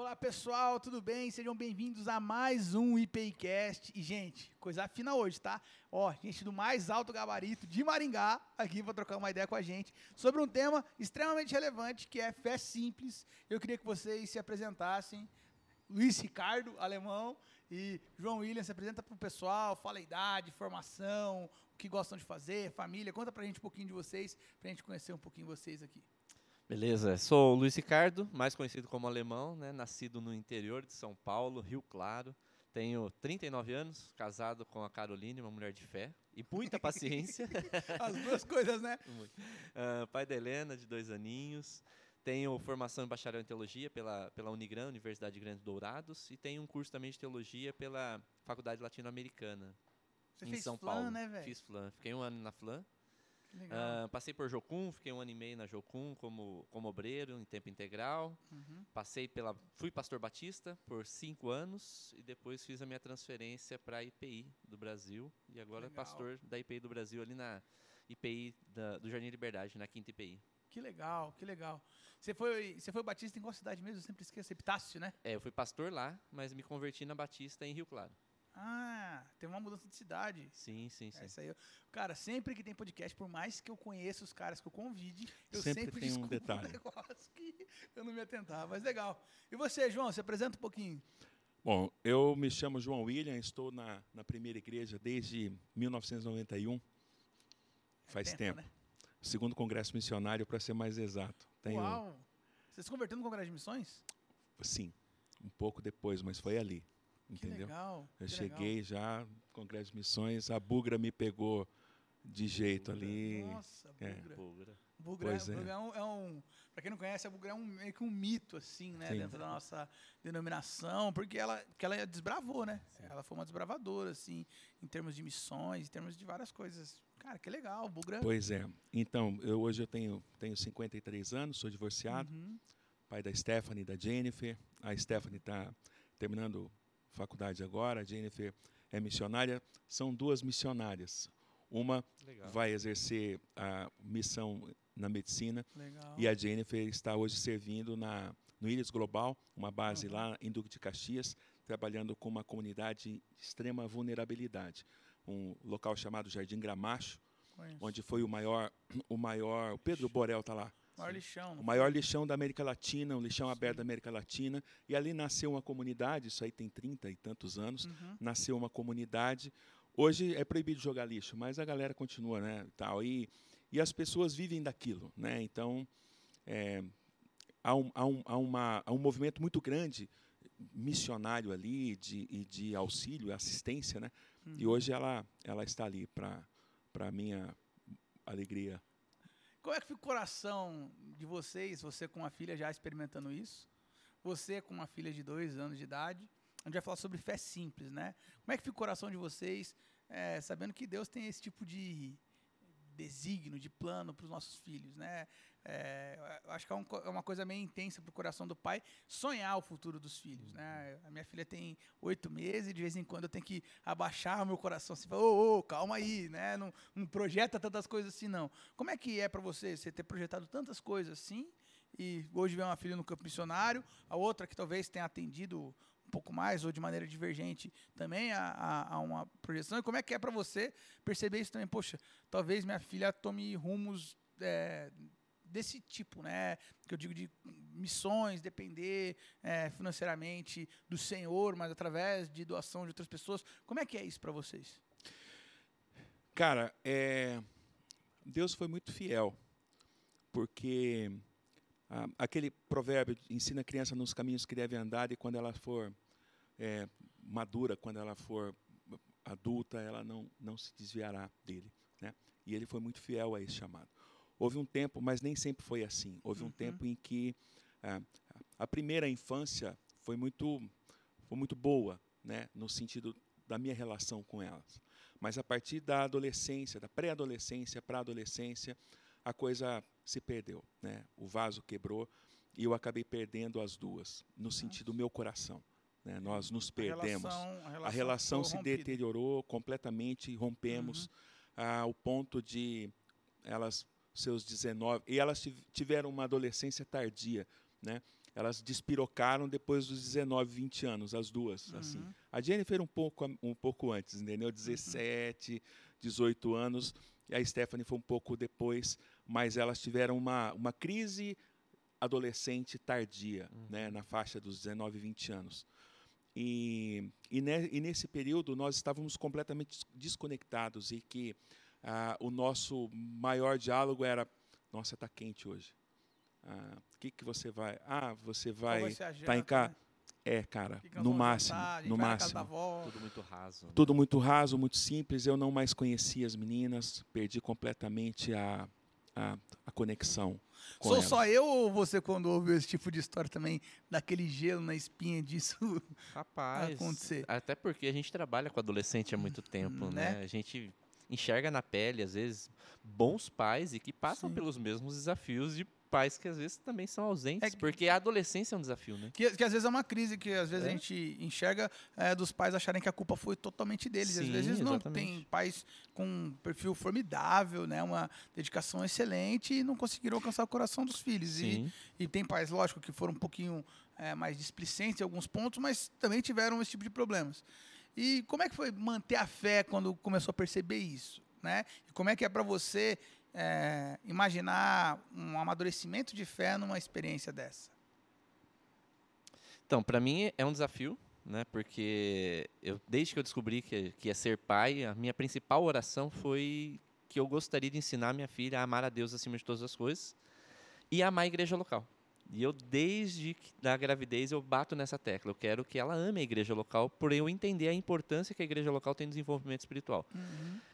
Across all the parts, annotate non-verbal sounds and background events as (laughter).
Olá pessoal, tudo bem? Sejam bem-vindos a mais um IPCast. E gente, coisa fina hoje, tá? Ó, gente do mais alto gabarito de Maringá aqui para trocar uma ideia com a gente sobre um tema extremamente relevante que é fé simples. Eu queria que vocês se apresentassem. Luiz Ricardo, alemão, e João William se apresenta para o pessoal, fala a idade, formação, o que gostam de fazer, família. Conta para a gente um pouquinho de vocês, para a gente conhecer um pouquinho vocês aqui. Beleza, sou o Luiz Ricardo, mais conhecido como alemão, né? nascido no interior de São Paulo, Rio Claro. Tenho 39 anos, casado com a Caroline, uma mulher de fé e muita (laughs) paciência. (laughs) As duas coisas, né? Uh, pai da Helena, de dois aninhos. Tenho formação em bacharel em teologia pela, pela Unigran, Universidade de Grandes Dourados, e tenho um curso também de teologia pela Faculdade Latino-Americana. Em fez São flan, Paulo. né, velho? Fiz FLAN. Fiquei um ano na FLAN. Uh, passei por Jocum, fiquei um ano e meio na Jocum como, como obreiro em tempo integral. Uhum. Passei pela, fui pastor batista por cinco anos e depois fiz a minha transferência para a IPI do Brasil e agora Legal. pastor da IPI do Brasil ali na IPI da, do Jardim Liberdade, na quinta IPI. Que legal, que legal. Você foi, você foi batista em qual cidade mesmo? Eu sempre esqueço. Epitácio, né? É, eu fui pastor lá, mas me converti na Batista em Rio Claro. Ah, teve uma mudança de cidade. Sim, sim, sim. É isso aí. Cara, sempre que tem podcast, por mais que eu conheça os caras que eu convide, eu Sempre sempre, tem um detalhe. (laughs) negócio que eu não me atentava. Mas legal. E você, João, se apresenta um pouquinho. Bom, eu me chamo João William, estou na, na primeira igreja desde 1991. Faz Tempo, tempo. né? Segundo congresso missionário, para ser mais exato. Tenho, Uau! Você se converteu no Congresso de Missões? Sim, um pouco depois, mas foi ali. Que Entendeu? legal. Eu que cheguei já, Congresso de Missões, a bugra me pegou de jeito Bugra. ali. legal. Nossa, É. Bugra. Bugra. Bugra, Pois é. Bugra é. um, é um- Pra quem não conhece, a Bugra é um, meio que um mito, assim, né? Sim. Dentro da nossa denominação, porque ela, que ela desbravou, né? Ela foi uma desbravadora, assim, em termos de missões, em termos de várias coisas. Cara, que legal, Bugra. Pois é. Então, eu, hoje eu tenho, tenho 53 anos, sou divorciado. Uhum. pai da Stephanie e da Jennifer. A Stephanie está terminando faculdade agora, a Jennifer é missionária. São duas missionárias. Uma Legal. vai exercer a missão na medicina Legal. e a Jennifer está hoje servindo na, no Ilhas Global, uma base Uhum. lá em Duque de Caxias, trabalhando com uma comunidade de extrema vulnerabilidade. Um local chamado Jardim Gramacho, Conheço. onde foi o maior, o maior, o Pedro Borel está lá, Maior lixão. o não maior lixão da América Latina, um lixão aberto da América Latina. E ali nasceu uma comunidade, isso aí tem 30 e tantos anos, Uhum. nasceu uma comunidade. Hoje é proibido jogar lixo, mas a galera continua, né? e Tal, e, e as pessoas vivem daquilo. Né? Então, é, há, um, há, um, há, uma, há um movimento muito grande missionário ali de, e de auxílio, assistência. Né? E Uhum. hoje ela, ela está ali para a minha alegria. Como é que fica o coração de vocês, você com uma filha já experimentando isso? Você com uma filha de dois anos de idade? A gente vai falar sobre fé simples, né? Como é que fica o coração de vocês, eh, sabendo que Deus tem esse tipo de desígnio, de plano para os nossos filhos, né? Eh, eu acho que é, um é uma coisa meio intensa para o coração do pai sonhar o futuro dos filhos, né? A minha filha tem oito meses e de vez em quando eu tenho que abaixar o meu coração assim, falar, ô, ô, calma aí, né? Não, não projeta tantas coisas assim, não. Como é que é para você, você ter projetado tantas coisas assim e hoje vem uma filha no campo missionário, a outra que talvez tenha atendido um pouco mais ou de maneira divergente também a, a, a uma projeção. E como é que é para você perceber isso também? Poxa, talvez minha filha tome rumos é, desse tipo, né? Que eu digo de missões, depender é, financeiramente do Senhor, mas através de doação de outras pessoas. Como é que é isso para vocês? Cara, é, Deus foi muito fiel, porque ah, aquele provérbio ensina a criança nos caminhos que deve andar e quando ela for é, madura, quando ela for adulta, ela não, não se desviará dele. Né? E ele foi muito fiel a esse chamado. Houve um tempo, mas nem sempre foi assim. Houve um Uhum. tempo em que ah, a primeira infância foi muito, foi muito boa, né? no sentido da minha relação com elas. Mas a partir da adolescência, da pré-adolescência para a adolescência, a coisa se perdeu. Né? O vaso quebrou e eu acabei perdendo as duas, no sentido do meu coração. Né? Nós nos perdemos. A relação, A relação se ficou rompida. deteriorou completamente, rompemos Uhum. ao ponto de elas, seus 19, e elas tiv- tiveram uma adolescência tardia, né? elas despirocaram depois dos 19, 20 anos, as duas, assim. Uhum. A Jennifer um pouco um pouco antes, entendeu? 17, 18 anos, e a Stephanie foi um pouco depois, mas elas tiveram uma uma crise adolescente tardia, né, na faixa dos 19, 20 anos. E, e, ne- e nesse período nós estávamos completamente des- desconectados e que ah, o nosso maior diálogo era: Nossa, está quente hoje. Ah, O que, que você vai? Ah, você vai. a tá em cá? né? É, cara, no máximo, jantar? No casa máximo. Tudo muito raso. né? Tudo muito raso, muito simples. Eu não mais conhecia as meninas, perdi completamente a, a, a conexão. Com Sou elas. só eu ou você, quando ouve esse tipo de história também, daquele gelo na espinha disso? (laughs) Rapaz, acontecer. até porque a gente trabalha com adolescente há muito tempo, né? né? A gente enxerga na pele, às vezes, bons pais e que passam Sim. pelos mesmos desafios de pais que às vezes também são ausentes, É que- porque a adolescência é um desafio, né? Que, que às vezes é uma crise que às vezes a É. gente enxerga é, dos pais acharem que a culpa foi totalmente deles. E às Sim, vezes não. exatamente. Tem pais com um perfil formidável, né? Uma dedicação excelente e não conseguiram alcançar o coração dos filhos. E, Sim. e tem pais, lógico, que foram um pouquinho é, mais displicentes em alguns pontos, mas também tiveram esse tipo de problemas. E como é que foi manter a fé quando começou a perceber isso? Né? E como é que é para você é, imaginar um amadurecimento de fé numa experiência dessa? Então, para mim é um desafio, né? Porque eu, desde que eu descobri que, que ia ser pai, a minha principal oração foi que eu gostaria de ensinar minha filha a amar a Deus acima de todas as coisas e amar a igreja local. E eu, desde da gravidez, eu bato nessa tecla. Eu quero que ela ame a igreja local, por eu entender a importância que a igreja local tem no desenvolvimento espiritual.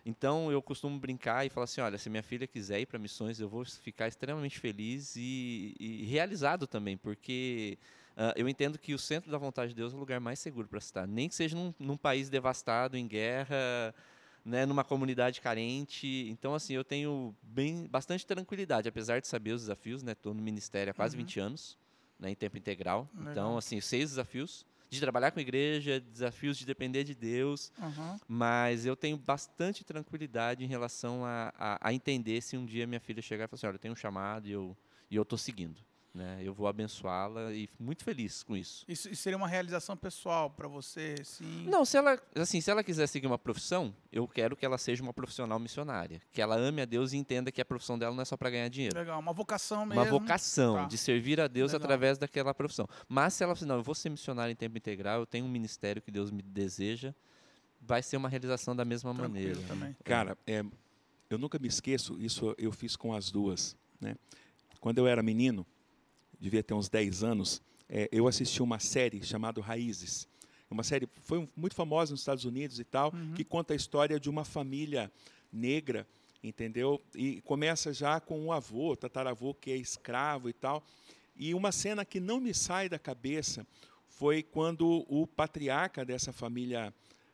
Então, eu costumo brincar e falar assim: olha, se minha filha quiser ir para missões, eu vou ficar extremamente feliz e, e realizado também, porque ah, eu entendo que o centro da vontade de Deus é o lugar mais seguro para estar. Nem que seja num, num país devastado, em guerra, né, numa comunidade carente. Então, assim, eu tenho bem, bastante tranquilidade, apesar de saber os desafios, né? Estou no ministério há quase Uhum. 20 anos, né, em tempo integral. Legal. Então, assim, seis desafios de trabalhar com igreja, desafios de depender de Deus, Aham. mas eu tenho bastante tranquilidade em relação a, a, a entender se um dia minha filha chegar e falar assim, olha, eu tenho um chamado e eu e eu estou seguindo. Né? Eu vou abençoá-la e muito feliz com isso. Isso, isso seria uma realização pessoal para você, sim? Não, se ela, assim, se ela quiser seguir uma profissão, eu quero que ela seja uma profissional missionária, que ela ame a Deus e entenda que a profissão dela não é só para ganhar dinheiro. Legal, uma vocação mesmo. Uma vocação Tá. de servir a Deus Legal. através daquela profissão. Mas se ela falar, não, eu vou ser missionária em tempo integral, eu tenho um ministério que Deus me deseja, vai ser uma realização da mesma Tranquilo maneira. também. Cara, é, eu nunca me esqueço, isso eu fiz com as duas. Né? Quando eu era menino, devia ter uns 10 anos, é, eu assisti uma série chamada Raízes. Uma série foi muito famosa nos Estados Unidos e tal, Uhum. que conta a história de uma família negra, entendeu? E começa já com um avô, tataravô, que é escravo e tal. E uma cena que não me sai da cabeça foi quando o patriarca dessa família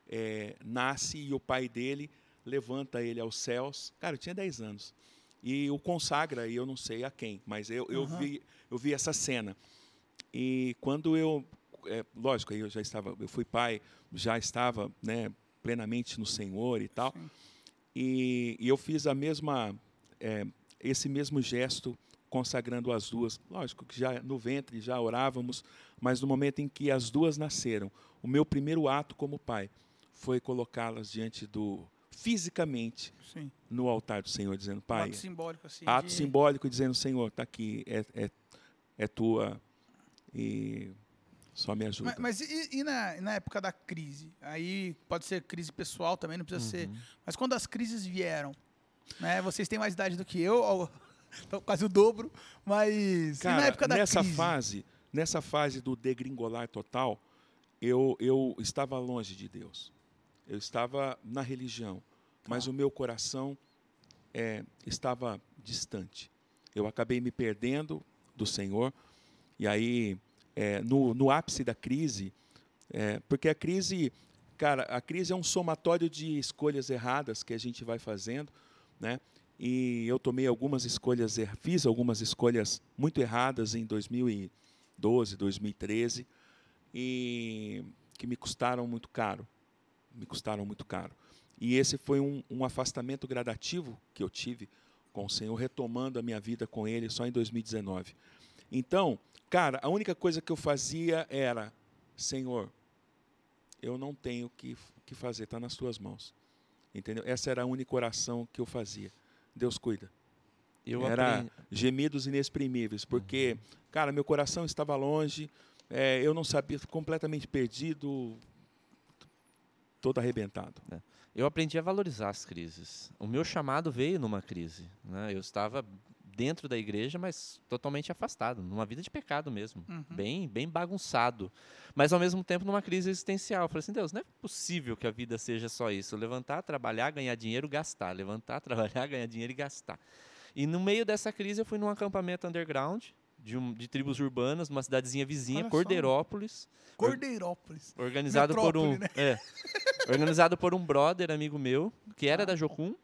é, nasce e o pai dele levanta ele aos céus. Cara, eu tinha 10 anos. E o consagra, e eu não sei a quem, mas eu, eu, Aham. vi, eu vi essa cena. E quando eu, é, lógico, aí eu já estava, eu fui pai, já estava né, plenamente no Senhor e tal. E, e eu fiz a mesma, é, esse mesmo gesto consagrando as duas. Lógico que já no ventre já orávamos, mas no momento em que as duas nasceram, o meu primeiro ato como pai foi colocá-las diante do fisicamente Sim. no altar do Senhor, dizendo: Pai, ato simbólico, assim. ato de- simbólico dizendo: Senhor, está aqui, é, é, é tua e só me ajuda. Mas, mas e, e na, na época da crise? Aí pode ser crise pessoal também, não precisa ser. Uhum. Mas quando as crises vieram, né? Vocês têm mais idade do que eu, ou- (laughs) quase o dobro, mas e Cara, na época da nessa crise? fase, nessa fase do degringolar total, eu, eu estava longe de Deus. Eu estava na religião, mas Tá. o meu coração é, estava distante. Eu acabei me perdendo do Senhor. E aí, é, no, no ápice da crise, é, porque a crise, cara, a crise é um somatório de escolhas erradas que a gente vai fazendo, né? E eu tomei algumas escolhas, er- fiz algumas escolhas muito erradas em 2012, 2013, e que me custaram muito caro, me custaram muito caro. E esse foi um, um afastamento gradativo que eu tive com o Senhor, retomando a minha vida com Ele só em 2019. Então, Cara, a única coisa que eu fazia era, Senhor, eu não tenho o que, que fazer, está nas tuas mãos. Entendeu? Essa era a única oração que eu fazia. Deus cuida. Eu era aprendi- gemidos inexprimíveis, porque, cara, meu coração estava longe, é, eu não sabia, completamente perdido, todo arrebentado. Eu aprendi a valorizar as crises. O meu chamado veio numa crise. Né? Eu estava dentro da igreja, mas totalmente afastado, numa vida de pecado mesmo, Uhum. bem, bem bagunçado, mas ao mesmo tempo numa crise existencial. Eu falei assim, Deus, não é possível que a vida seja só isso: levantar, trabalhar, ganhar dinheiro, gastar, levantar, (laughs) trabalhar, ganhar dinheiro e gastar. E no meio dessa crise eu fui num acampamento underground de, um- de tribos urbanas, numa cidadezinha vizinha, Olha só. Cordeirópolis. Cordeirópolis. Organizado por um. Metrópole, É, organizado por um brother amigo meu, que era Ah. da Jocum.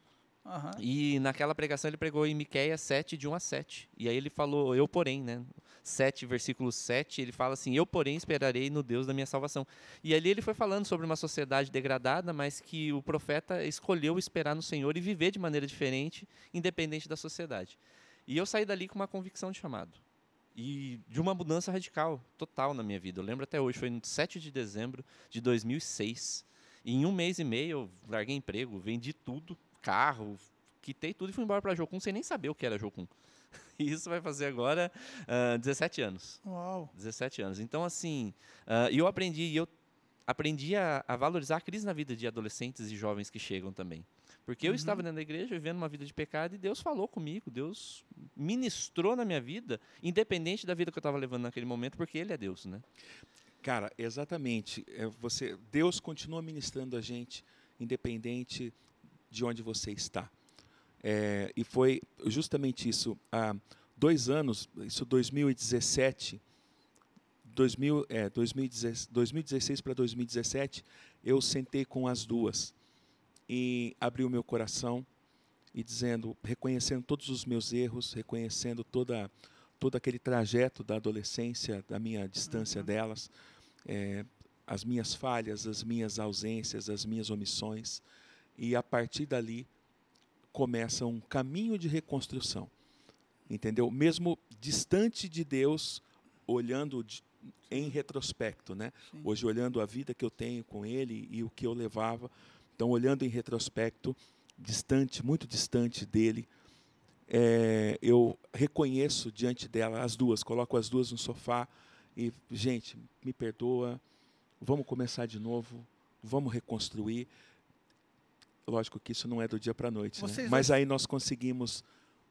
Aham. E naquela pregação ele pregou em Miqueias 7, de 1 a 7. E aí ele falou, eu porém, né? 7, versículo 7, ele fala assim, eu porém esperarei no Deus da minha salvação. E ali ele foi falando sobre uma sociedade degradada, mas que o profeta escolheu esperar no Senhor e viver de maneira diferente, independente da sociedade. E eu saí dali com uma convicção de chamado. E de uma mudança radical, total na minha vida. Eu lembro até hoje, foi no 7 de dezembro de 2006. E em um mês e meio eu larguei emprego, vendi tudo, carro, quitei tudo e fui embora para Jocum sem nem saber o que era Jocum. (laughs) E isso vai fazer agora ah, 17 anos. Uau. 17 anos. Então, assim, e eu aprendi, e eu aprendi a, a valorizar a crise na vida de adolescentes e jovens que chegam também. Porque eu Uhum. estava dentro da igreja vivendo uma vida de pecado e Deus falou comigo, Deus ministrou na minha vida, independente da vida que eu estava levando naquele momento, porque Ele é Deus, né? Cara, exatamente. É, você, Deus continua ministrando a gente, independente de onde você está. É, e foi justamente isso. Há dois anos, isso 2017, 2000, é, 2016, 2016 para 2017, eu sentei com as duas e abri o meu coração e dizendo, reconhecendo todos os meus erros, reconhecendo toda todo aquele trajeto da adolescência, da minha distância delas, é, as minhas falhas, as minhas ausências, as minhas omissões, e a partir dali começa um caminho de reconstrução, entendeu? Mesmo distante de Deus, olhando de- em retrospecto, né? Sim. Hoje olhando a vida que eu tenho com Ele e o que eu levava, então olhando em retrospecto, distante, muito distante dele, é, eu reconheço diante dela as duas, coloco as duas no sofá e, gente, me perdoa, vamos começar de novo, vamos reconstruir. Lógico que isso não é do dia para a noite, né? Mas aí nós conseguimos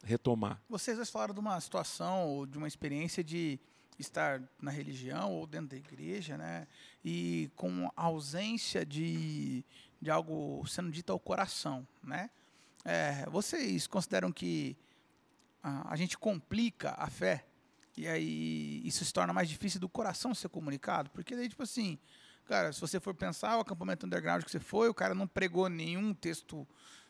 retomar. Vocês dois falaram de uma situação ou de uma experiência de estar na religião ou dentro da igreja, né? E com ausência de, de algo sendo dito ao coração, né? É, vocês consideram que a, a gente complica a fé e aí isso se torna mais difícil do coração ser comunicado? Porque daí, tipo assim, cara, se você for pensar, o acampamento underground que você foi, o cara não pregou nenhum texto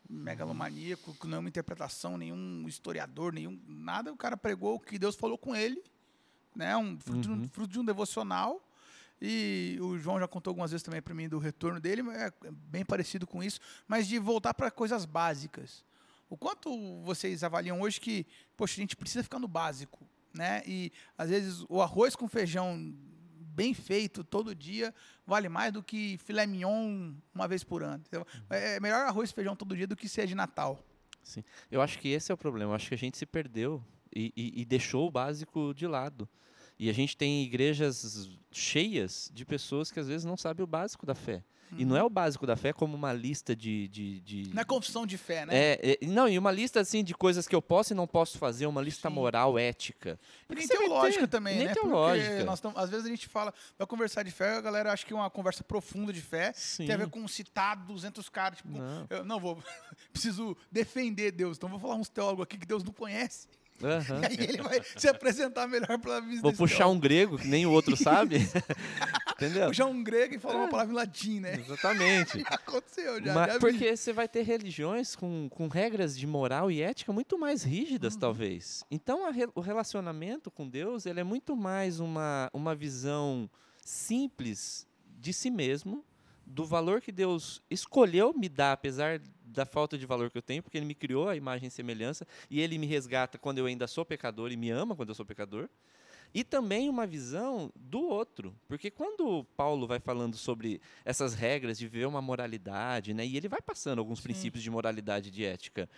megalomaníaco, com nenhuma interpretação, nenhum historiador, nenhum nada. O cara pregou o que Deus falou com ele, né? Um fruto, de, um, Uhum. fruto de um devocional. E o João já contou algumas vezes também para mim do retorno dele, é bem parecido com isso, mas de voltar para coisas básicas. O quanto vocês avaliam hoje que, poxa, a gente precisa ficar no básico, né? E às vezes o arroz com feijão bem feito todo dia vale mais do que filé mignon uma vez por ano. entendeu? É melhor arroz e feijão todo dia do que ser de Natal. Eu acho que esse é o problema. Eu acho que a gente se perdeu e, e- e deixou o básico de lado. E a gente tem igrejas cheias de pessoas que às vezes não sabem o básico da fé. E não é o básico da fé como uma lista de. de, de Não é confissão de fé, né? é, é, não, e uma lista assim de coisas que eu posso e não posso fazer, uma lista Sim. moral, ética. E Porque nem teológica ter- também, nem né? teológica. Porque nós tamo- às vezes a gente fala, vai conversar de fé, a galera acha que uma conversa profunda de fé Sim. tem a ver com citar 200 caras. Tipo, Não. eu não vou, (laughs) preciso defender Deus, então vou falar uns teólogos aqui que Deus não conhece. Aham. E aí ele vai se apresentar melhor pela vista Vou puxar um grego que nem o outro sabe. (laughs) Entendeu? Puxar um grego e falar uma palavra em latim, né? Exatamente. (laughs) Já aconteceu, já. Mas- já porque você vai ter religiões com, com regras de moral e ética muito mais rígidas, Uhum. talvez. Então, a re- o relacionamento com Deus ele é muito mais uma, uma visão simples de si mesmo, do valor que Deus escolheu me dar, apesar da falta de valor que eu tenho, porque Ele me criou a imagem e semelhança, e Ele me resgata quando eu ainda sou pecador e me ama quando eu sou pecador. E também uma visão do outro. Porque quando Paulo vai falando sobre essas regras de viver uma moralidade, né? E ele vai passando alguns Sim. princípios de moralidade e de ética.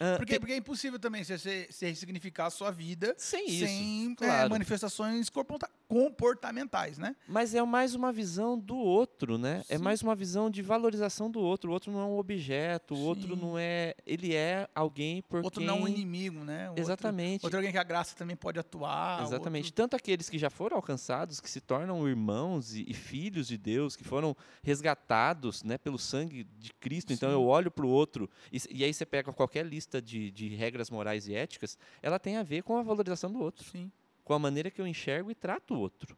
ah, Porque, tem- porque é impossível também você, você, ressignificar a sua vida sem isso. sem é, claro. manifestações corpota- comportamentais, né? Mas é mais uma visão do outro, né? É Sim. mais uma visão de valorização do outro. O outro não é um objeto, o outro Sim. não é. Ele é alguém por Outro quem. não um inimigo, né? O outro- Exatamente. Outro, alguém que a graça também pode atuar. Exatamente. Tanto aqueles que já foram alcançados, que se tornam irmãos e, e filhos de Deus, que foram resgatados né, pelo sangue de Cristo. Então Sim. eu olho para o outro, e, e aí você pega qualquer lista de, de regras morais e éticas, ela tem a ver com a valorização do outro, Sim. com a maneira que eu enxergo e trato o outro.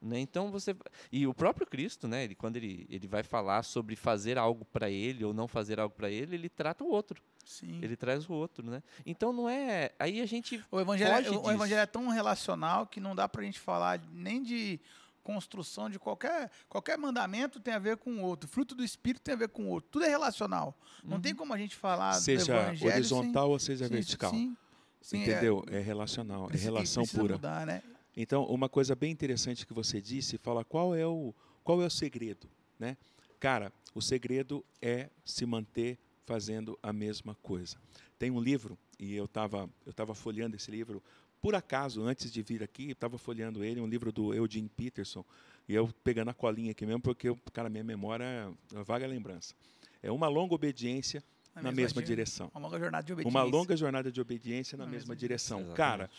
Né? Então você. E o próprio Cristo, né, ele, quando ele, ele vai falar sobre fazer algo para ele ou não fazer algo para ele, ele trata o outro. Sim. Ele traz o outro, né? Então não é. Aí a gente O evangelho, foge é- o disso. evangelho é tão relacional que não dá pra gente falar nem de construção de qualquer qualquer mandamento tem a ver com o outro. Fruto do espírito tem a ver com o outro. Tudo é relacional. Não tem como a gente falar do Seja evangelho horizontal ou seja sem, vertical. Sim, sim, Entendeu? É, relacional, é relação precisa pura. Mudar, né? Então, uma coisa bem interessante que você disse, fala qual é o qual é o segredo, né? Cara, o segredo é se manter fazendo a mesma coisa. Tem um livro e eu estava eu tava folheando esse livro por acaso antes de vir aqui, estava folheando ele, um livro do Eugene Peterson e eu pegando a colinha aqui mesmo porque cara minha memória é uma vaga lembrança. É uma longa obediência na mesma di- direção. Uma longa jornada de obediência. Uma longa jornada de obediência na Na mesma mesma direção. Exatamente. Cara,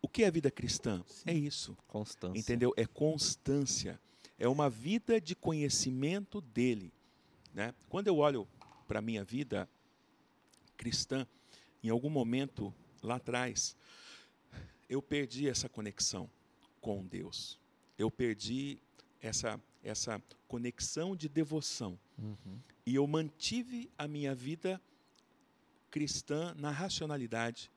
o que é a vida cristã? Sim. É isso. Constância. Entendeu? É constância. É uma vida de conhecimento dele. Né? Quando eu olho para a minha vida cristã, em algum momento lá atrás, eu perdi essa conexão com Deus. Eu perdi essa, essa conexão de devoção. Uhum. E eu mantive a minha vida cristã na racionalidade,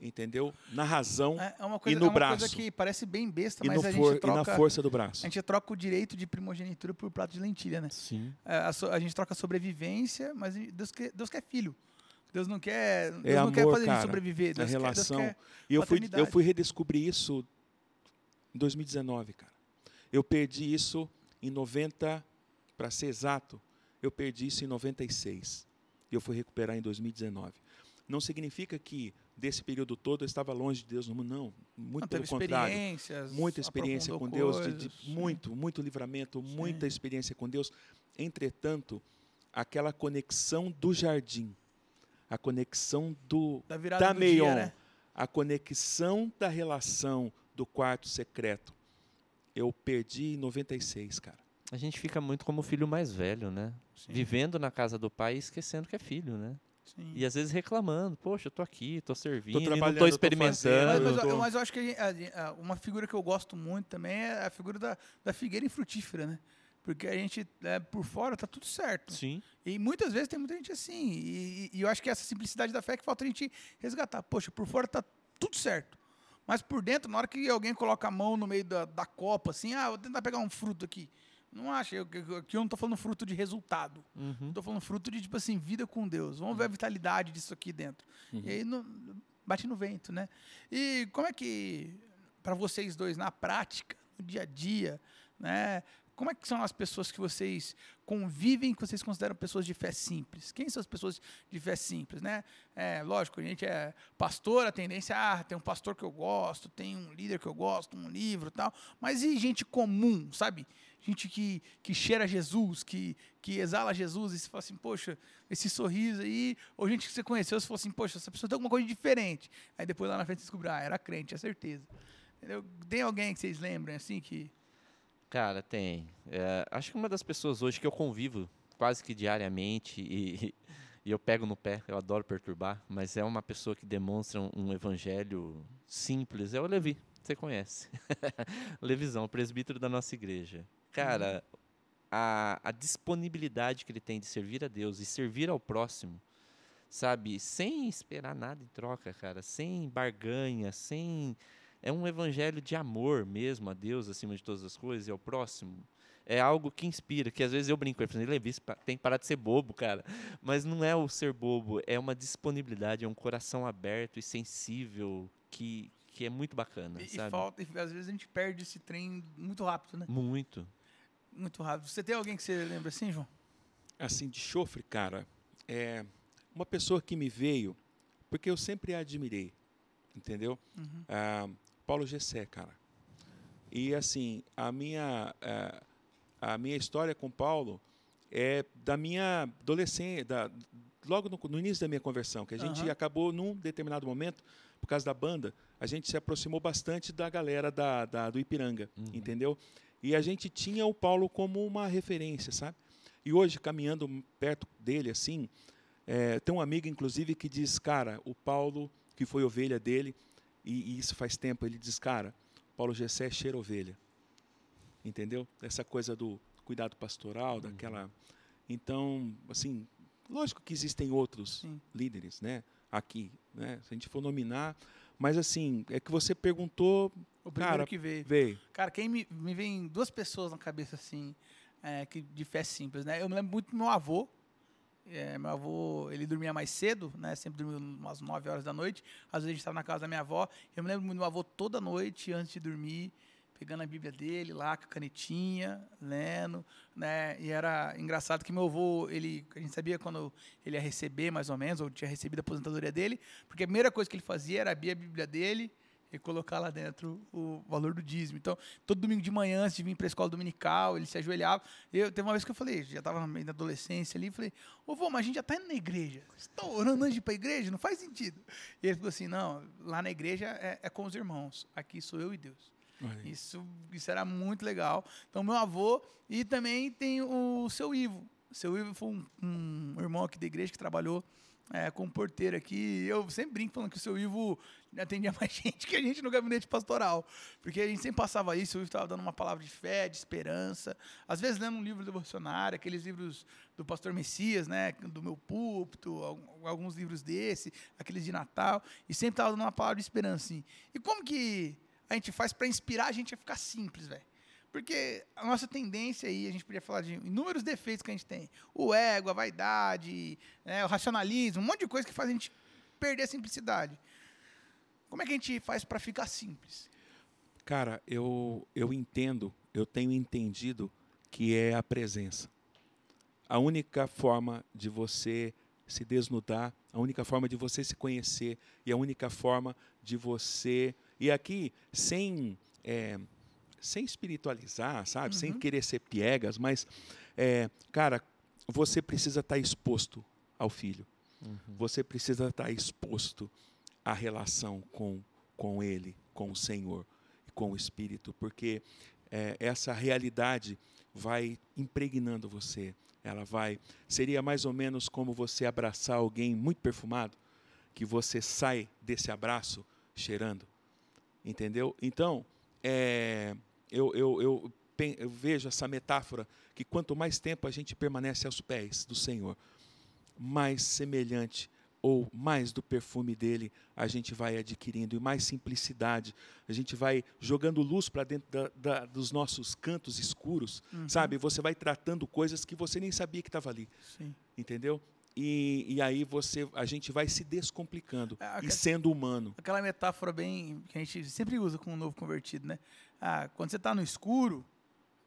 entendeu? Na razão É é uma coisa, no é uma braço. coisa que parece bem besta, e, mas a gente e na troca força do braço. a gente troca o direito de primogenitura por prato de lentilha, né? Sim. É, A, so- a gente troca a sobrevivência, mas Deus quer, Deus quer filho. Deus não quer, Deus não quer amor, fazer a gente cara. sobreviver. A Deus quer- Deus relação. quer- E eu fui, eu fui redescobrir isso em 2019, cara. Eu perdi isso em 90, para ser exato, eu perdi isso em 96. E eu fui recuperar em 2019. Não significa que desse período todo eu estava longe de Deus no mundo, não. Muito não pelo contrário. muita experiência com Deus, de- de coisas. muito, muito livramento, muita Sim. experiência com Deus. Entretanto, aquela conexão do jardim, a conexão do da virada da do Meion, dia, né? a conexão da relação do quarto secreto, eu perdi em 96, cara. A gente fica muito como o filho mais velho, né? Sim, Vivendo na casa do pai e esquecendo que é filho, né? Sim. E às vezes reclamando, poxa, eu tô aqui, tô servindo, e trabalhando, não tô tô experimentando. Mas, eu mas, tô- mas eu acho que a gente- a uma figura que eu gosto muito também é a figura da, da figueira infrutífera, né? Porque a gente, é, por fora, tá tudo certo. Sim. E muitas vezes tem muita gente assim. E, e eu acho que essa simplicidade da fé é que falta a gente resgatar. Poxa, por fora tá tudo certo. Mas por dentro, na hora que alguém coloca a mão no meio da, da copa, assim, ah, vou tentar pegar um fruto aqui. Não acha, eu, aqui eu não tô falando fruto de resultado. Uhum. Tô falando fruto de, tipo assim, vida com Deus. Vamos ver a vitalidade disso aqui dentro. E aí não, bate no vento, né? E como é que, para vocês dois, na prática, no dia a dia, né? Como é que são as pessoas que vocês convivem, que vocês consideram pessoas de fé simples? Quem são as pessoas de fé simples, né? É, lógico, a gente é pastor, a tendência é, ah, tem um pastor que eu gosto, tem um líder que eu gosto, um livro tal. Mas e gente comum, sabe? Gente que, que cheira Jesus, que, que exala Jesus, e você fala assim, poxa, esse sorriso aí, ou gente que você conheceu, você fala assim, poxa, essa pessoa tem alguma coisa diferente. Aí depois lá na frente você ah, era crente, é certeza. Entendeu? Tem alguém que vocês lembrem, assim, que... Cara, tem. É, acho que uma das pessoas hoje que eu convivo quase que diariamente (laughs) e, e eu pego no pé, eu adoro perturbar, mas é uma pessoa que demonstra um, um evangelho simples, é o Levi, você conhece. (laughs) Levizão, o presbítero da nossa igreja. Cara, a, a disponibilidade que ele tem de servir a Deus e servir ao próximo, sabe, sem esperar nada em troca, cara, sem barganha, sem é um evangelho de amor mesmo a Deus acima de todas as coisas e ao próximo. É algo que inspira, que às vezes eu brinco, eu falo, Levi, você pa- tem que parar de ser bobo, cara. Mas não é o ser bobo, é uma disponibilidade, é um coração aberto e sensível que, que é muito bacana, E, e falta, e às vezes a gente perde esse trem muito rápido, né? Muito. Muito rápido. Você tem alguém que você lembra assim, João? Assim, de chofre, cara, é uma pessoa que me veio, porque eu sempre a admirei, entendeu? Uhum. Ah, Paulo Gessé, cara. E assim, a minha, eh, a minha história com Paulo é da minha adolescência, da, logo no, no início da minha conversão, que a gente Aham. acabou num determinado momento, por causa da banda, a gente se aproximou bastante da galera da, da- do Ipiranga, Uhum. entendeu? E a gente tinha o Paulo como uma referência, sabe? E hoje, caminhando perto dele, assim, eh, tem um amigo, inclusive, que diz, cara, o Paulo, que foi ovelha dele, e, e isso faz tempo, ele diz, cara, Paulo Gessé cheira ovelha. Entendeu? Essa coisa do cuidado pastoral, daquela. Então, assim, lógico que existem outros Sim. líderes, né? Aqui, né? Se a gente for nominar, mas assim, é que você perguntou, O primeiro Cara, que veio. veio. Cara, quem me, me vem duas pessoas na cabeça assim, é, que, de fé simples, né? Eu me lembro muito do meu avô. É, meu avô, ele dormia mais cedo, né? Sempre dormia umas 9 horas da noite. Às vezes a gente estava na casa da minha avó. Eu me lembro muito do meu avô toda noite, antes de dormir, pegando a Bíblia dele lá, com a canetinha, lendo, né? E era engraçado que meu avô, ele, a gente sabia quando ele ia receber, mais ou menos, ou tinha recebido a aposentadoria dele, porque a primeira coisa que ele fazia era abrir a Bíblia dele e colocar lá dentro o valor do dízimo. Então, todo domingo de manhã, antes de vir para a escola dominical, ele se ajoelhava. Eu, teve uma vez que eu falei, já estava meio na adolescência ali, falei, ô vô, mas a gente já está indo na igreja. Você está orando antes de ir para a igreja? Não faz sentido. E ele falou assim, não, lá na igreja é, é com os irmãos, aqui sou eu e Deus. Isso, isso era muito legal. Então, meu avô, e também tem o seu Ivo. O seu Ivo foi um, um irmão aqui da igreja que trabalhou é, como porteiro aqui. Eu sempre brinco falando que o seu Ivo atendia (laughs) mais gente que a gente no gabinete pastoral. Porque a gente sempre passava isso, o Ivo estava dando uma palavra de fé, de esperança. Às vezes lendo um livro devocionário, aqueles livros do pastor Messias, né? Do meu púlpito, al- alguns livros desse, aqueles de Natal. E sempre estava dando uma palavra de esperança, assim. E como que a gente faz para inspirar a gente a ficar simples, velho? Porque a nossa tendência aí, a gente podia falar de inúmeros defeitos que a gente tem. O ego, a vaidade, né, o racionalismo, um monte de coisa que faz a gente perder a simplicidade. Como é que a gente faz para ficar simples? Cara, eu, eu entendo, eu tenho entendido que é a presença. A única forma de você se desnudar, a única forma de você se conhecer e a única forma de você. E aqui, sem, é, sem espiritualizar, sabe? Sem Uhum. querer ser piegas, mas, é, cara, você precisa estar exposto ao filho. Você precisa estar exposto à relação com, com Ele, com o Senhor e com o Espírito, porque é, essa realidade vai impregnando você. Ela vai. Seria mais ou menos como você abraçar alguém muito perfumado, que você sai desse abraço cheirando. Entendeu? Então, é, eu, eu, eu, eu vejo essa metáfora que quanto mais tempo a gente permanece aos pés do Senhor, mais semelhante ou mais do perfume dele a gente vai adquirindo e mais simplicidade. A gente vai jogando luz para dentro da- da- dos nossos cantos escuros sabe? Você vai tratando coisas que você nem sabia que estava ali. Sim. entendeu e, e aí você a gente vai se descomplicando É, e sendo humano Aquela metáfora bem que a gente sempre usa com o novo convertido, né? Ah, quando você está no escuro,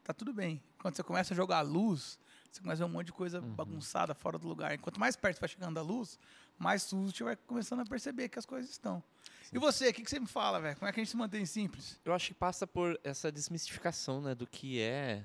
tá tudo bem. Quando você começa a jogar a luz, você começa a ver um monte de coisa bagunçada fora do lugar. E quanto mais perto você vai chegando da luz, mais sujo você vai começando a perceber que as coisas estão. E você, o que, que você me fala, velho? Como é que a gente se mantém simples? Eu acho que passa por essa desmistificação, né, do que é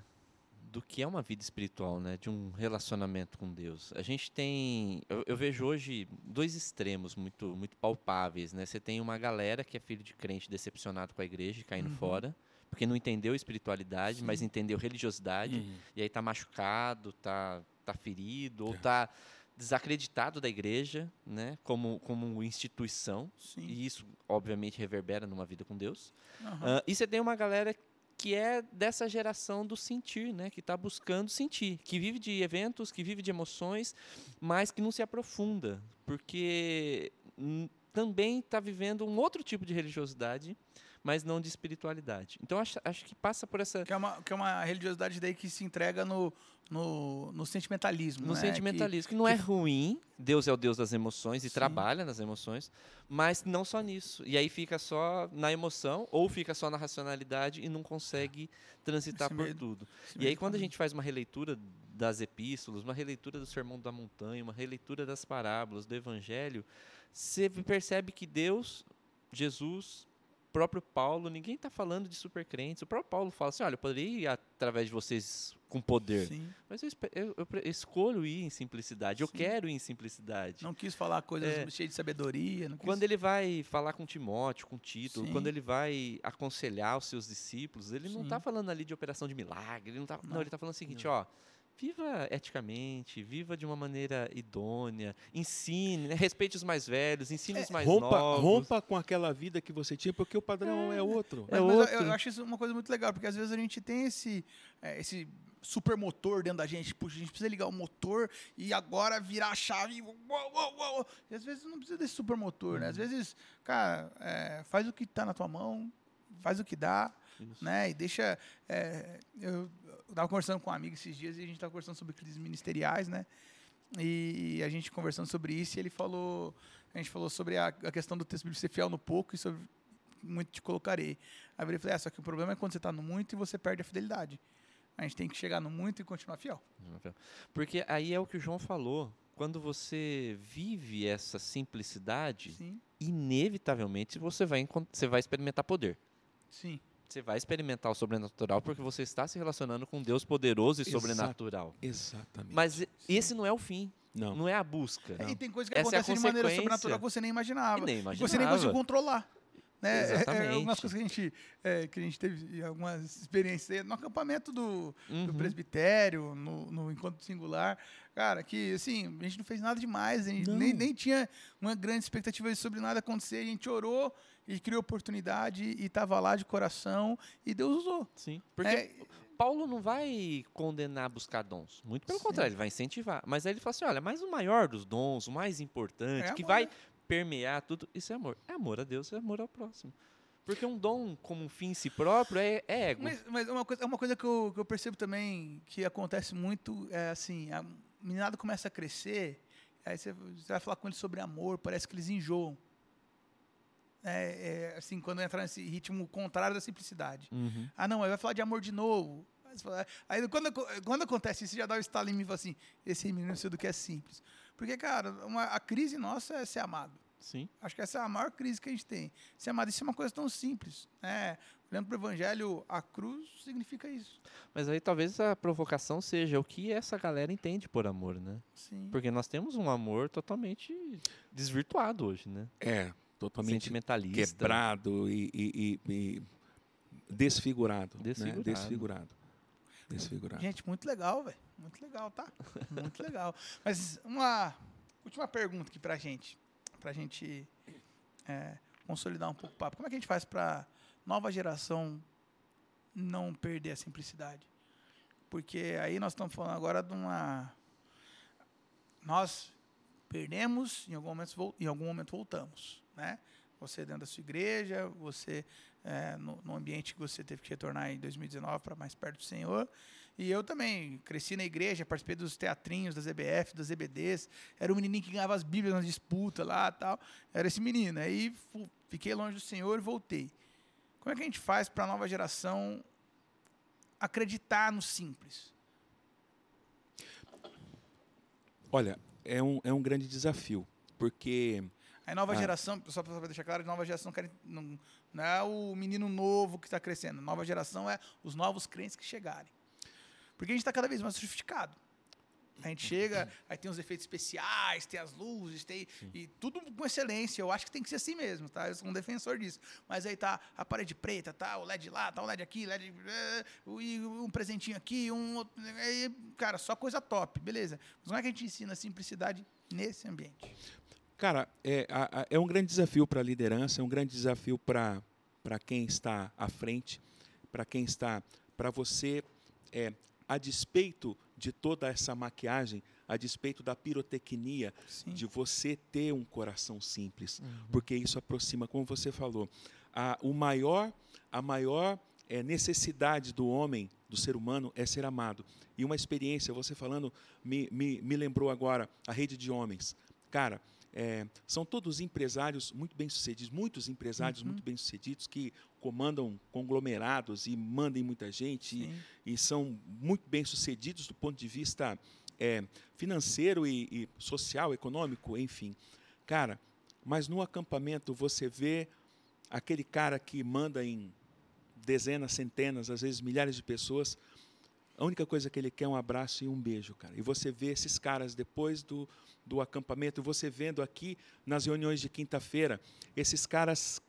do que é uma vida espiritual, né, de um relacionamento com Deus. A gente tem, eu, eu vejo hoje dois extremos muito muito palpáveis, né? Você tem uma galera que é filho de crente decepcionado com a igreja, caindo Uhum. fora, porque não entendeu espiritualidade, mas Sim. entendeu religiosidade, e aí tá machucado, tá tá ferido ou É. tá desacreditado da igreja, né, como como instituição. Sim. E isso, obviamente, reverbera numa vida com Deus. Aham. Ah, e você tem uma galera que é dessa geração do sentir, né? Que está buscando sentir, que vive de eventos, que vive de emoções, mas que não se aprofunda, porque também está vivendo um outro tipo de religiosidade, mas não de espiritualidade. Então acho, acho que passa por essa Que é uma, que é uma religiosidade daí que se entrega no, no, no sentimentalismo. no né? sentimentalismo, que, não é ruim. Deus é o Deus das emoções e Sim. trabalha nas emoções, mas não só nisso. E aí fica só na emoção ou fica só na racionalidade e não consegue transitar Esse por medo. tudo. Que, E aí, quando a gente faz uma releitura das epístolas, uma releitura do Sermão da Montanha, uma releitura das parábolas, do Evangelho, você percebe que Deus, Jesus, próprio Paulo, ninguém está falando de supercrentes. O próprio Paulo fala assim: olha, eu poderia ir através de vocês com poder, Sim. mas eu, eu- eu escolho ir em simplicidade, eu Sim. quero ir em simplicidade. Não quis falar coisas É. cheias de sabedoria. Não. Quando ele vai falar com Timóteo, com Tito, Sim. quando ele vai aconselhar os seus discípulos, ele não está falando ali de operação de milagre, ele não, tá, não. Não. ele está falando o seguinte, ó, viva eticamente, viva de uma maneira idônea, ensine, né, respeite os mais velhos, ensine os mais É, rompa, novos. rompa com aquela vida que você tinha, porque o padrão é, outro. É Mas, mas eu- eu, outro. acho isso uma coisa muito legal, porque às vezes a gente tem esse, é, esse super motor dentro da gente. Puxa, a gente precisa ligar o motor e agora virar a chave. e uou, uou, uou. E às vezes não precisa desse super motor, né? Às vezes, cara, é, faz o que tá na tua mão, faz o que dá, Isso. né? E deixa. é, eu estava conversando com um amigo esses dias e a gente estava conversando sobre crises ministeriais, né? E a gente conversando sobre isso e ele falou. A gente falou sobre a, a questão do texto bíblico ser fiel no pouco e sobre muito te colocarei. Aí eu falei, é, só que o problema é quando você está no muito e você perde a fidelidade. A gente tem que chegar no muito e continuar fiel. Porque aí é o que o João falou. Quando você vive essa simplicidade, Sim, inevitavelmente você vai, você vai experimentar poder. sim. Você vai experimentar o sobrenatural porque você está se relacionando com um Deus poderoso e Exato. sobrenatural. Exatamente. Mas esse não é o fim, não. não é a busca. E tem coisas que Essa é a acontecem de maneira sobrenatural que você nem imaginava. E nem que imaginava. você nem conseguiu controlar. Né? É- É, Exatamente. algumas coisas que a gente, é, que a gente teve algumas experiências no acampamento do, do Uhum. presbitério, no, no encontro singular. Cara, que assim, a gente não fez nada demais, a gente nem, nem tinha uma grande expectativa sobre nada acontecer. A gente orou e criou oportunidade e estava lá de coração e Deus usou. Sim. Porque É, Paulo não vai condenar buscar dons. Muito pelo Sim. contrário, ele vai incentivar. Mas aí ele fala assim: olha, mas o maior dos dons, o mais importante, É que vai? Permear tudo, isso é amor. É amor a Deus, é amor ao próximo. Porque um dom como um fim em si próprio é, é ego. Mas, mas uma coisa, é uma coisa que eu, que eu percebo também que acontece muito é assim, a meninada começa a crescer, aí você, você vai falar com eles sobre amor, parece que eles enjoam. É, é, assim, quando entra nesse ritmo contrário da simplicidade. Uhum. Ah, não, aí vai falar de amor de novo. Aí quando, quando acontece isso, já dá o estalo em mim e fala assim, esse menino não sei do que é simples. Porque, cara, uma- a crise nossa é ser amado. Sim. Acho que essa é a maior crise que a gente tem. Ser amado, isso é uma coisa tão simples. Né? Olhando para o Evangelho, a cruz significa isso. Mas aí talvez a provocação seja o que essa galera entende por amor, né? Sim. Porque nós temos um amor totalmente desvirtuado hoje, né? É, totalmente Sentimentalista. quebrado e, e- e- e desfigurado. né? Desfigurado. Desfigurado. Gente, muito legal, velho. Muito legal, tá? Muito legal. (laughs) Mas uma última pergunta aqui pra gente. Pra gente é, consolidar um pouco o papo. Como é que a gente faz pra nova geração não perder a simplicidade? Porque aí nós estamos falando agora de uma. Nós perdemos, em algum momento, em algum momento voltamos. Né? Você dentro da sua igreja, você é, no, no ambiente que você teve que retornar em 2019 para mais perto do Senhor. E eu também cresci na igreja, participei dos teatrinhos, das EBF, das EBDs. Era o menininho que ganhava as bíblias na disputa lá tal. Era esse menino. Aí fiquei longe do Senhor e voltei. Como é que a gente faz para a nova geração acreditar no simples? Olha, é um, é um grande desafio, porque A nova Ah. geração, só para deixar claro, a nova geração quer- não, não é o menino novo que está crescendo. Nova geração é os novos crentes que chegarem. Porque a gente está cada vez mais sofisticado. A gente chega, (laughs) aí tem os efeitos especiais, tem as luzes, tem e tudo com excelência. Eu acho que tem que ser assim mesmo, tá? Eu sou um defensor disso. Mas aí tá a parede preta, tá o LED lá, tá o LED aqui, LED eh, e um presentinho aqui, um outro, cara, só coisa top, beleza? Mas como é que a gente ensina a simplicidade nesse ambiente? Cara, é, é um grande desafio para a liderança, é um grande desafio para quem está à frente, para quem está, para você, é, a despeito de toda essa maquiagem, a despeito da pirotecnia, Sim. de você ter um coração simples, Uhum. porque isso aproxima, como você falou, a, o maior, a maior eh, necessidade do homem, do ser humano, é ser amado. E uma experiência, você falando, me, me, me lembrou agora a rede de homens. Cara, eh, são todos empresários muito bem-sucedidos, muitos empresários Uhum. muito bem-sucedidos que comandam conglomerados e mandam muita gente e, e são muito bem-sucedidos do ponto de vista eh, financeiro e, e social, econômico, enfim. Cara, mas no acampamento você vê aquele cara que manda em dezenas, centenas, às vezes milhares de pessoas. A única coisa que ele quer é um abraço e um beijo, cara. E você vê esses caras depois do, do acampamento, você vendo aqui nas reuniões de quinta-feira, esses caras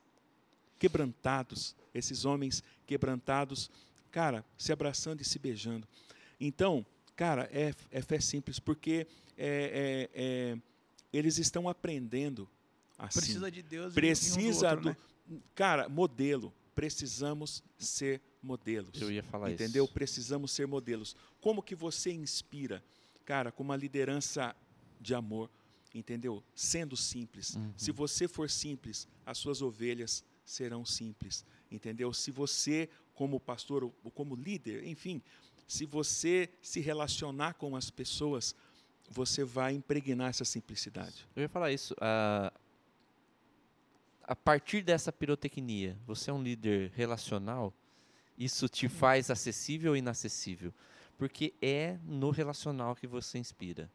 quebrantados, esses homens quebrantados, cara, se abraçando e se beijando. Então, cara, é, é fé simples, porque é, é, é, eles estão aprendendo assim. Precisa de Deus e um Precisa do, outro, do. né? Cara, modelo. Precisamos ser modelos. Eu ia falar Entendeu? isso. Precisamos ser modelos. Como que você inspira? Cara, com uma liderança de amor, entendeu? Sendo simples. Uhum. Se você for simples, as suas ovelhas serão simples, entendeu? Se você, como pastor ou como líder, enfim, se você se relacionar com as pessoas, você vai impregnar essa simplicidade. Eu ia falar isso. A, a partir dessa pirotecnia, você é um líder relacional, isso te faz acessível ou inacessível? Porque é no relacional que você inspira.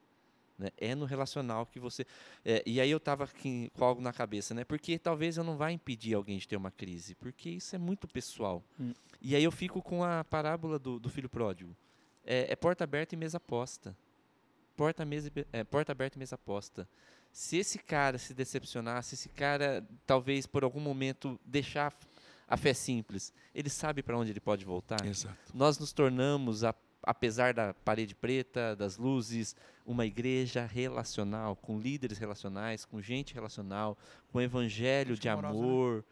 Né? É no relacional que você. é, e aí eu estava com algo na cabeça, né? Porque talvez eu não vá impedir alguém de ter uma crise, porque isso é muito pessoal. Hum. E aí eu fico com a parábola do, do filho pródigo. É, é porta aberta e mesa posta. Porta, mesa, é, porta aberta e mesa posta. Se esse cara se decepcionar, se esse cara talvez por algum momento deixar a fé simples, ele sabe para onde ele pode voltar. Exato. Nós nos tornamos, a- apesar da parede preta, das luzes, uma igreja relacional, com líderes relacionais, com gente relacional, com evangelho Gente de amorosa, né? amor.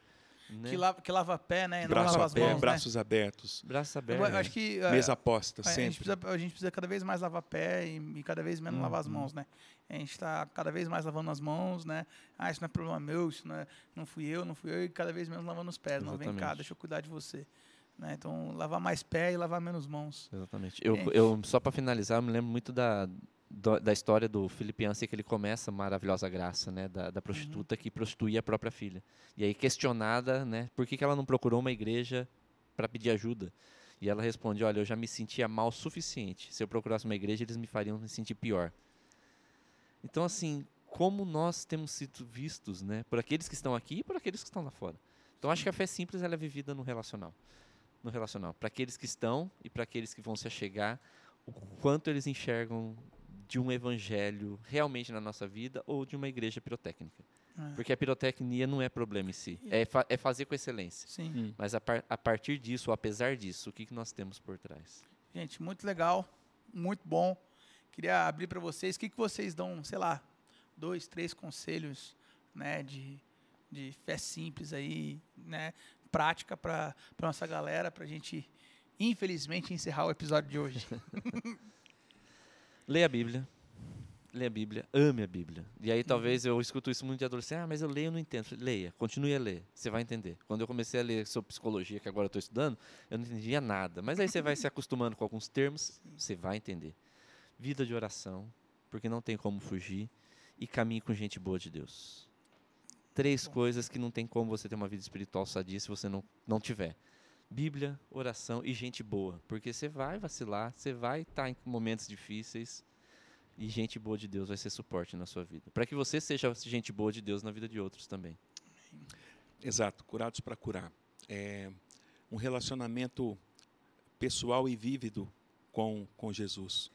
né? Que, lava, que lava pé, né? Não Braço lava as aberto, mãos, né? braços abertos, Braços Eu abertos. acho que é, mesa posta, a, gente sempre. precisa, a gente precisa cada vez mais lavar pé e, e cada vez menos lavar as Uhum. mãos, né? A gente está cada vez mais lavando as mãos, né? Ah, isso não é problema meu, isso não, é, não fui eu, não fui eu, e cada vez menos lavando os pés. Não, vem cá, Exatamente. deixa eu cuidar de você. Né? Então, lavar mais pé e lavar menos mãos. Exatamente. Eu, É. eu, só para finalizar, eu me lembro muito da, da história do Felipe Ansi, que ele começa a maravilhosa graça, né, da, da prostituta que prostituía a própria filha. E aí questionada, né, por que, que ela não procurou uma igreja para pedir ajuda? E ela responde, olha, eu já me sentia mal o suficiente. Se eu procurasse uma igreja, eles me fariam me sentir pior. Então, assim, como nós temos sido vistos, né, por aqueles que estão aqui e por aqueles que estão lá fora. Então, acho que a fé simples ela é vivida no relacional. No relacional. Para aqueles que estão e para aqueles que vão se achegar, o quanto eles enxergam de um evangelho realmente na nossa vida ou de uma igreja pirotécnica. É. Porque a pirotecnia não é problema em si, é, fa- é fazer com excelência. Sim. Hum. Mas a, par- a partir disso, ou apesar disso, o que, que nós temos por trás? Gente, muito legal, muito bom. Queria abrir para vocês, o que, que vocês dão, sei lá, dois, três conselhos, né, de, de fé simples aí, né, prática para nossa galera, para a gente, infelizmente, encerrar o episódio de hoje. (laughs) Leia a Bíblia. Leia a Bíblia, ame a Bíblia. E aí talvez eu escuto isso muito de adolescente, ah, mas eu leio e não entendo. Leia, continue a ler, você vai entender. Quando eu comecei a ler sobre psicologia, que agora estou estudando, eu não entendia nada. Mas aí você vai se acostumando com alguns termos, você vai entender. Vida de oração, porque não tem como fugir, e caminhe com gente boa de Deus. Três coisas que não tem como você ter uma vida espiritual sadia se você não, não tiver. Bíblia, oração e gente boa. Porque você vai vacilar, você vai estar em momentos difíceis e gente boa de Deus vai ser suporte na sua vida. Para que você seja gente boa de Deus na vida de outros também. Exato, curados para curar. É um relacionamento pessoal e vívido com, com Jesus.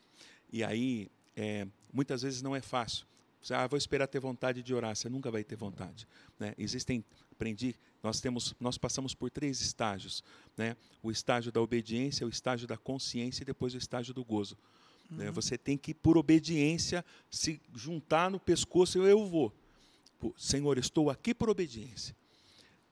E aí, é, muitas vezes não é fácil. Você, ah, vou esperar ter vontade de orar. Você nunca vai ter vontade. Né? Existem, aprendi, nós temos, nós passamos por três estágios, né? O estágio da obediência, o estágio da consciência e depois o estágio do gozo. né? Você tem que, por obediência, se juntar no pescoço e eu vou. Pô, Senhor, estou aqui por obediência.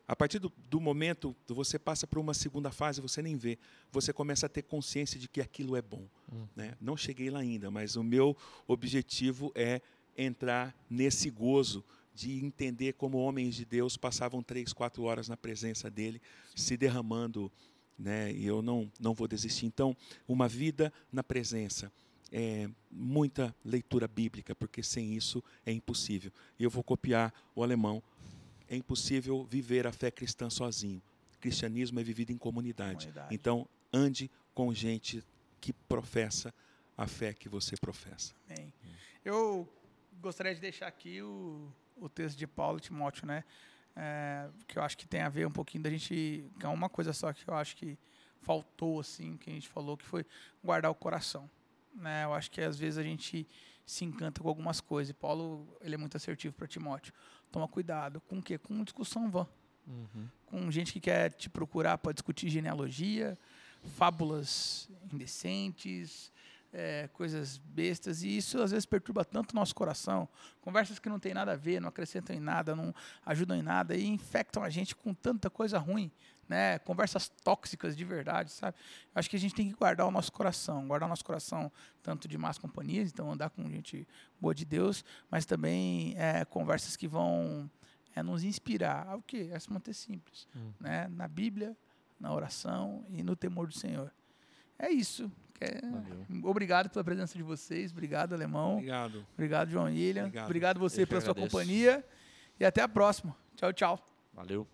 A partir do, do momento que você passa para uma segunda fase, você nem vê. Você começa a ter consciência de que aquilo é bom. Hum. Né? Não cheguei lá ainda, mas o meu objetivo é entrar nesse gozo de entender como homens de Deus passavam três, quatro horas na presença dele, se derramando, né? E eu não não vou desistir. Então, uma vida na presença, é, muita leitura bíblica, porque sem isso é impossível. E eu vou copiar o alemão. É impossível viver a fé cristã sozinho. Cristianismo é vivido em comunidade. Comunidade. Então, ande com gente que professa a fé que você professa. Amém. Eu gostaria de deixar aqui o, o texto de Paulo e Timóteo, né? É, que eu acho que tem a ver um pouquinho da gente. É uma coisa só que eu acho que faltou, assim, que a gente falou, que foi guardar o coração. Né? Eu acho que às vezes a gente se encanta com algumas coisas. E Paulo, ele é muito assertivo para Timóteo. Toma cuidado. Com o quê? Com discussão vã. Uhum. Com gente que quer te procurar para discutir genealogia, fábulas indecentes, é, coisas bestas, e isso às vezes perturba tanto o nosso coração. Conversas que não tem nada a ver, não acrescentam em nada, não ajudam em nada e infectam a gente com tanta coisa ruim, né? Conversas tóxicas de verdade, sabe? Acho que a gente tem que guardar o nosso coração, guardar o nosso coração tanto de más companhias, então andar com gente boa de Deus, mas também é, conversas que vão é, nos inspirar ao quê? A se manter simples, Hum. né? Na Bíblia, na oração e no temor do Senhor. É isso. É-. Obrigado pela presença de vocês. Obrigado, Alemão. Obrigado. Obrigado, João William. Obrigado. Obrigado você Eu pela sua companhia. E até a próxima. Tchau, tchau. Valeu.